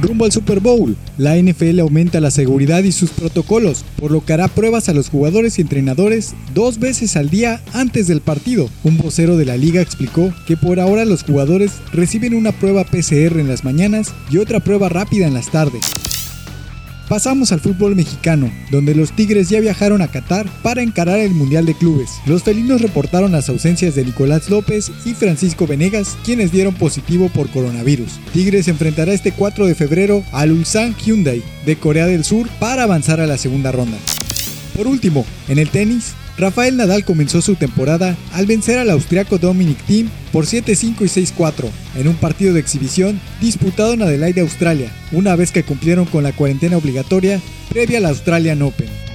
Rumbo al Super Bowl, la NFL aumenta la seguridad y sus protocolos, por lo que hará pruebas a los jugadores y entrenadores dos veces al día antes del partido. Un vocero de la liga explicó que por ahora los jugadores reciben una prueba PCR en las mañanas y otra prueba rápida en las tardes. Pasamos al fútbol mexicano, donde los Tigres ya viajaron a Qatar para encarar el Mundial de Clubes. Los felinos reportaron las ausencias de Nicolás López y Francisco Venegas, quienes dieron positivo por coronavirus. Tigres enfrentará este 4 de febrero al Ulsan Hyundai de Corea del Sur para avanzar a la segunda ronda. Por último, en el tenis, Rafael Nadal comenzó su temporada al vencer al austriaco Dominic Thiem por 7-5 y 6-4 en un partido de exhibición disputado en Adelaide, Australia, una vez que cumplieron con la cuarentena obligatoria previa al Australian Open.